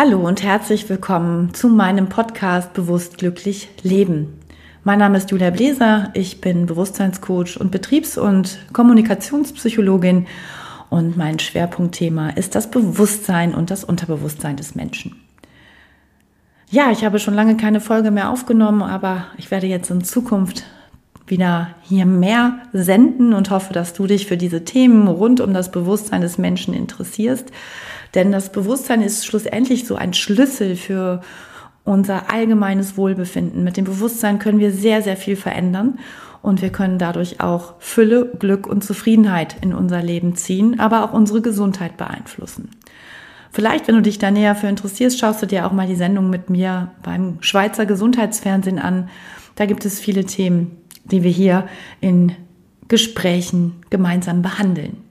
Hallo und herzlich willkommen zu meinem Podcast Bewusst glücklich leben. Mein Name ist Julia Bläser, ich bin Bewusstseinscoach und Betriebs- und Kommunikationspsychologin und mein Schwerpunktthema ist das Bewusstsein und das Unterbewusstsein des Menschen. Ja, ich habe schon lange keine Folge mehr aufgenommen, aber ich werde jetzt in Zukunft wieder hier mehr senden und hoffe, dass du dich für diese Themen rund um das Bewusstsein des Menschen interessierst. Denn das Bewusstsein ist schlussendlich so ein Schlüssel für unser allgemeines Wohlbefinden. Mit dem Bewusstsein können wir sehr, sehr viel verändern und wir können dadurch auch Fülle, Glück und Zufriedenheit in unser Leben ziehen, aber auch unsere Gesundheit beeinflussen. Vielleicht, wenn du dich da näher für interessierst, schaust du dir auch mal die Sendung mit mir beim Schweizer Gesundheitsfernsehen an. Da gibt es viele Themen, die wir hier in Gesprächen gemeinsam behandeln.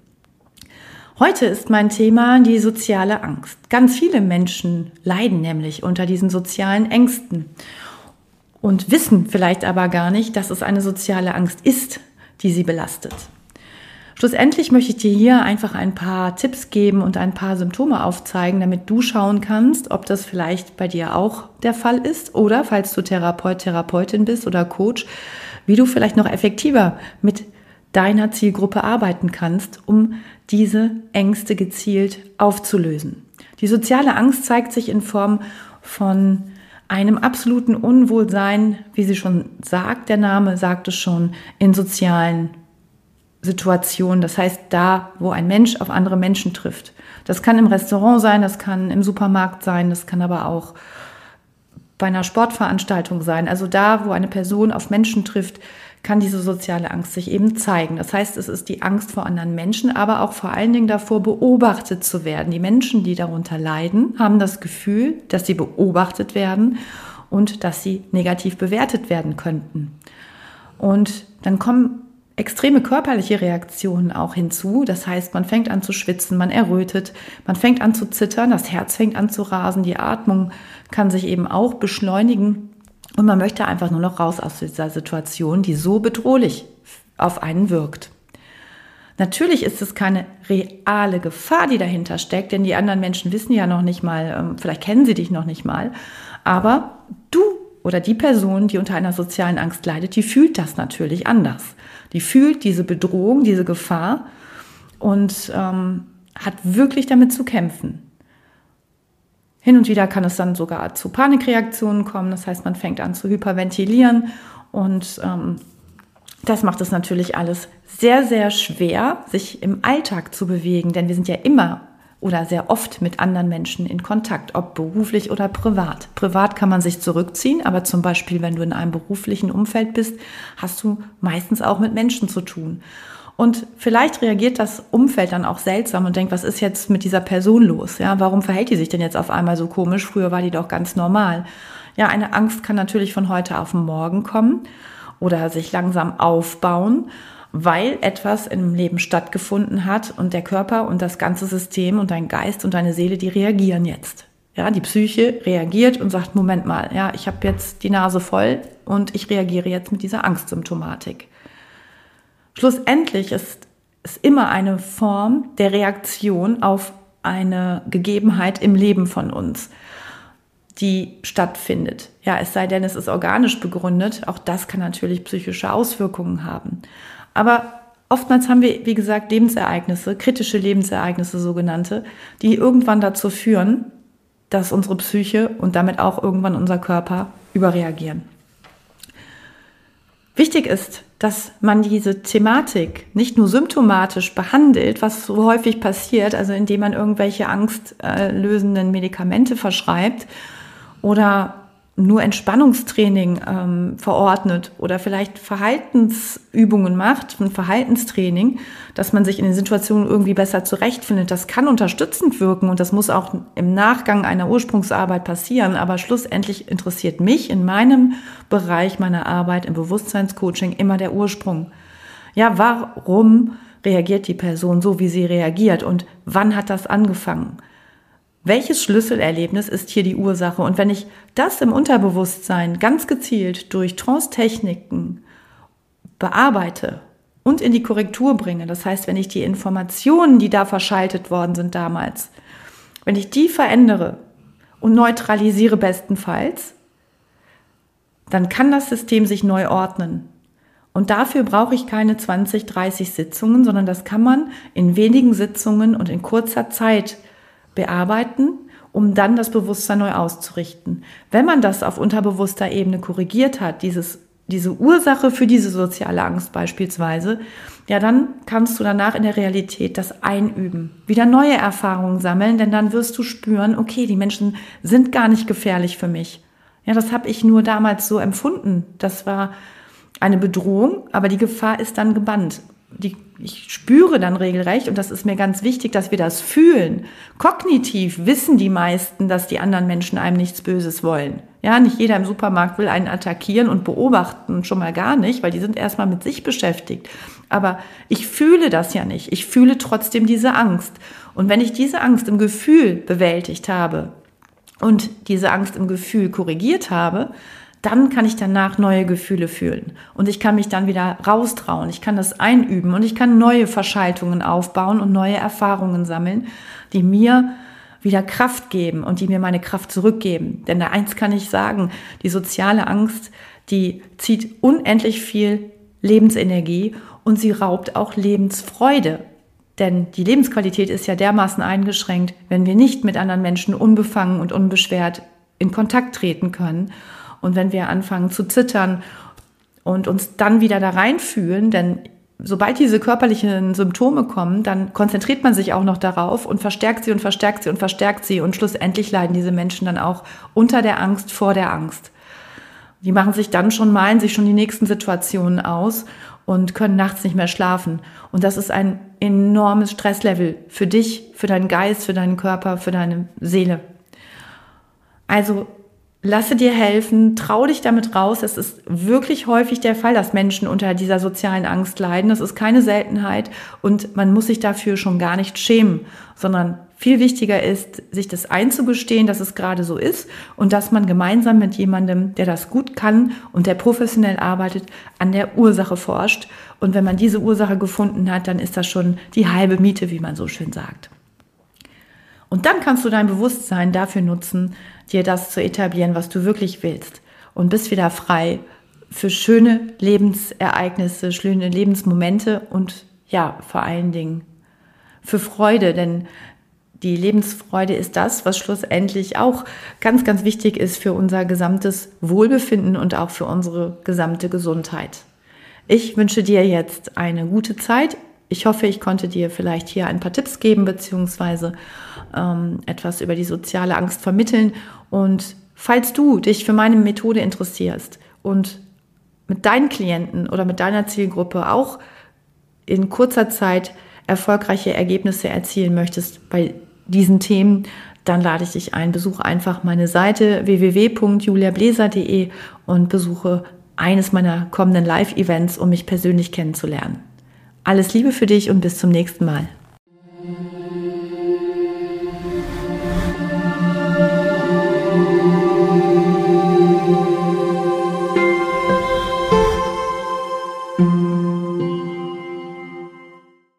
Heute ist mein Thema die soziale Angst. Ganz viele Menschen leiden nämlich unter diesen sozialen Ängsten und wissen vielleicht aber gar nicht, dass es eine soziale Angst ist, die sie belastet. Schlussendlich möchte ich dir hier einfach ein paar Tipps geben und ein paar Symptome aufzeigen, damit du schauen kannst, ob das vielleicht bei dir auch der Fall ist oder falls du Therapeut, Therapeutin bist oder Coach, wie du vielleicht noch effektiver mit deiner Zielgruppe arbeiten kannst, um diese Ängste gezielt aufzulösen. Die soziale Angst zeigt sich in Form von einem absoluten Unwohlsein, wie sie schon sagt, der Name sagt es schon, in sozialen Situationen. Das heißt, da, wo ein Mensch auf andere Menschen trifft. Das kann im Restaurant sein, das kann im Supermarkt sein, das kann aber auch bei einer Sportveranstaltung sein. Also da, wo eine Person auf Menschen trifft, kann diese soziale Angst sich eben zeigen. Das heißt, es ist die Angst vor anderen Menschen, aber auch vor allen Dingen davor, beobachtet zu werden. Die Menschen, die darunter leiden, haben das Gefühl, dass sie beobachtet werden und dass sie negativ bewertet werden könnten. Und dann kommen extreme körperliche Reaktionen auch hinzu. Das heißt, man fängt an zu schwitzen, man errötet, man fängt an zu zittern, das Herz fängt an zu rasen, die Atmung kann sich eben auch beschleunigen und man möchte einfach nur noch raus aus dieser Situation, die so bedrohlich auf einen wirkt. Natürlich ist es keine reale Gefahr, die dahinter steckt, denn die anderen Menschen wissen ja noch nicht mal, ähm, vielleicht kennen sie dich noch nicht mal, aber du oder die Person, die unter einer sozialen Angst leidet, die fühlt das natürlich anders. Die fühlt diese Bedrohung, diese Gefahr und ähm, hat wirklich damit zu kämpfen. Hin und wieder kann es dann sogar zu Panikreaktionen kommen. Das heißt, man fängt an zu hyperventilieren und ähm, das macht es natürlich alles sehr, sehr schwer, sich im Alltag zu bewegen, denn wir sind ja immer oder sehr oft mit anderen Menschen in Kontakt, ob beruflich oder privat. Privat kann man sich zurückziehen, aber zum Beispiel, wenn du in einem beruflichen Umfeld bist, hast du meistens auch mit Menschen zu tun. Und vielleicht reagiert das Umfeld dann auch seltsam und denkt, was ist jetzt mit dieser Person los? Ja, warum verhält die sich denn jetzt auf einmal so komisch? Früher war die doch ganz normal. Ja, eine Angst kann natürlich von heute auf morgen kommen oder sich langsam aufbauen, weil etwas im Leben stattgefunden hat und der Körper und das ganze System und dein Geist und deine Seele, die reagieren jetzt. Ja, die Psyche reagiert und sagt, Moment mal, ja, ich habe jetzt die Nase voll und ich reagiere jetzt mit dieser Angstsymptomatik. Schlussendlich ist es immer eine Form der Reaktion auf eine Gegebenheit im Leben von uns, die stattfindet. Ja, es sei denn, es ist organisch begründet. Auch das kann natürlich psychische Auswirkungen haben. Aber oftmals haben wir, wie gesagt, Lebensereignisse, kritische Lebensereignisse sogenannte, die irgendwann dazu führen, dass unsere Psyche und damit auch irgendwann unser Körper überreagieren. Wichtig ist, dass man diese Thematik nicht nur symptomatisch behandelt, was so häufig passiert, also indem man irgendwelche angstlösenden Medikamente verschreibt oder nur Entspannungstraining ähm, verordnet oder vielleicht Verhaltensübungen macht, ein Verhaltenstraining, dass man sich in den Situationen irgendwie besser zurechtfindet, das kann unterstützend wirken und das muss auch im Nachgang einer Ursprungsarbeit passieren. Aber schlussendlich interessiert mich in meinem Bereich meiner Arbeit im Bewusstseinscoaching immer der Ursprung. Ja, warum reagiert die Person so, wie sie reagiert und wann hat das angefangen? Welches Schlüsselerlebnis ist hier die Ursache? Und wenn ich das im Unterbewusstsein ganz gezielt durch Trance-Techniken bearbeite und in die Korrektur bringe, das heißt, wenn ich die Informationen, die da verschaltet worden sind damals, wenn ich die verändere und neutralisiere bestenfalls, dann kann das System sich neu ordnen. Und dafür brauche ich keine 20, 30 Sitzungen, sondern das kann man in wenigen Sitzungen und in kurzer Zeit bearbeiten, um dann das Bewusstsein neu auszurichten. Wenn man das auf unterbewusster Ebene korrigiert hat, dieses, diese Ursache für diese soziale Angst beispielsweise, ja, dann kannst du danach in der Realität das einüben, wieder neue Erfahrungen sammeln, denn dann wirst du spüren, okay, die Menschen sind gar nicht gefährlich für mich. Ja, das habe ich nur damals so empfunden. Das war eine Bedrohung, aber die Gefahr ist dann gebannt. Die, ich spüre dann regelrecht, und das ist mir ganz wichtig, dass wir das fühlen. Kognitiv wissen die meisten, dass die anderen Menschen einem nichts Böses wollen. Ja, nicht jeder im Supermarkt will einen attackieren und beobachten, schon mal gar nicht, weil die sind erstmal mit sich beschäftigt. Aber ich fühle das ja nicht. Ich fühle trotzdem diese Angst. Und wenn ich diese Angst im Gefühl bewältigt habe und diese Angst im Gefühl korrigiert habe, dann kann ich danach neue Gefühle fühlen und ich kann mich dann wieder raustrauen, ich kann das einüben und ich kann neue Verschaltungen aufbauen und neue Erfahrungen sammeln, die mir wieder Kraft geben und die mir meine Kraft zurückgeben. Denn da eins kann ich sagen, die soziale Angst, die zieht unendlich viel Lebensenergie und sie raubt auch Lebensfreude. Denn die Lebensqualität ist ja dermaßen eingeschränkt, wenn wir nicht mit anderen Menschen unbefangen und unbeschwert in Kontakt treten können. Und wenn wir anfangen zu zittern und uns dann wieder da reinfühlen, denn sobald diese körperlichen Symptome kommen, dann konzentriert man sich auch noch darauf und verstärkt sie und verstärkt sie und verstärkt sie und schlussendlich leiden diese Menschen dann auch unter der Angst vor der Angst. Die machen sich dann schon, malen sich schon die nächsten Situationen aus und können nachts nicht mehr schlafen. Und das ist ein enormes Stresslevel für dich, für deinen Geist, für deinen Körper, für deine Seele. Also lasse dir helfen, trau dich damit raus. Es ist wirklich häufig der Fall, dass Menschen unter dieser sozialen Angst leiden. Das ist keine Seltenheit und man muss sich dafür schon gar nicht schämen, sondern viel wichtiger ist, sich das einzugestehen, dass es gerade so ist und dass man gemeinsam mit jemandem, der das gut kann und der professionell arbeitet, an der Ursache forscht. Und wenn man diese Ursache gefunden hat, dann ist das schon die halbe Miete, wie man so schön sagt. Und dann kannst du dein Bewusstsein dafür nutzen, dir das zu etablieren, was du wirklich willst. Und bist wieder frei für schöne Lebensereignisse, schöne Lebensmomente und ja, vor allen Dingen für Freude, denn die Lebensfreude ist das, was schlussendlich auch ganz, ganz wichtig ist für unser gesamtes Wohlbefinden und auch für unsere gesamte Gesundheit. Ich wünsche dir jetzt eine gute Zeit. Ich hoffe, ich konnte dir vielleicht hier ein paar Tipps geben, beziehungsweise ähm, etwas über die soziale Angst vermitteln. Und falls du dich für meine Methode interessierst und mit deinen Klienten oder mit deiner Zielgruppe auch in kurzer Zeit erfolgreiche Ergebnisse erzielen möchtest bei diesen Themen, dann lade ich dich ein. Besuche einfach meine Seite www.juliabläser.de und besuche eines meiner kommenden Live-Events, um mich persönlich kennenzulernen. Alles Liebe für dich und bis zum nächsten Mal.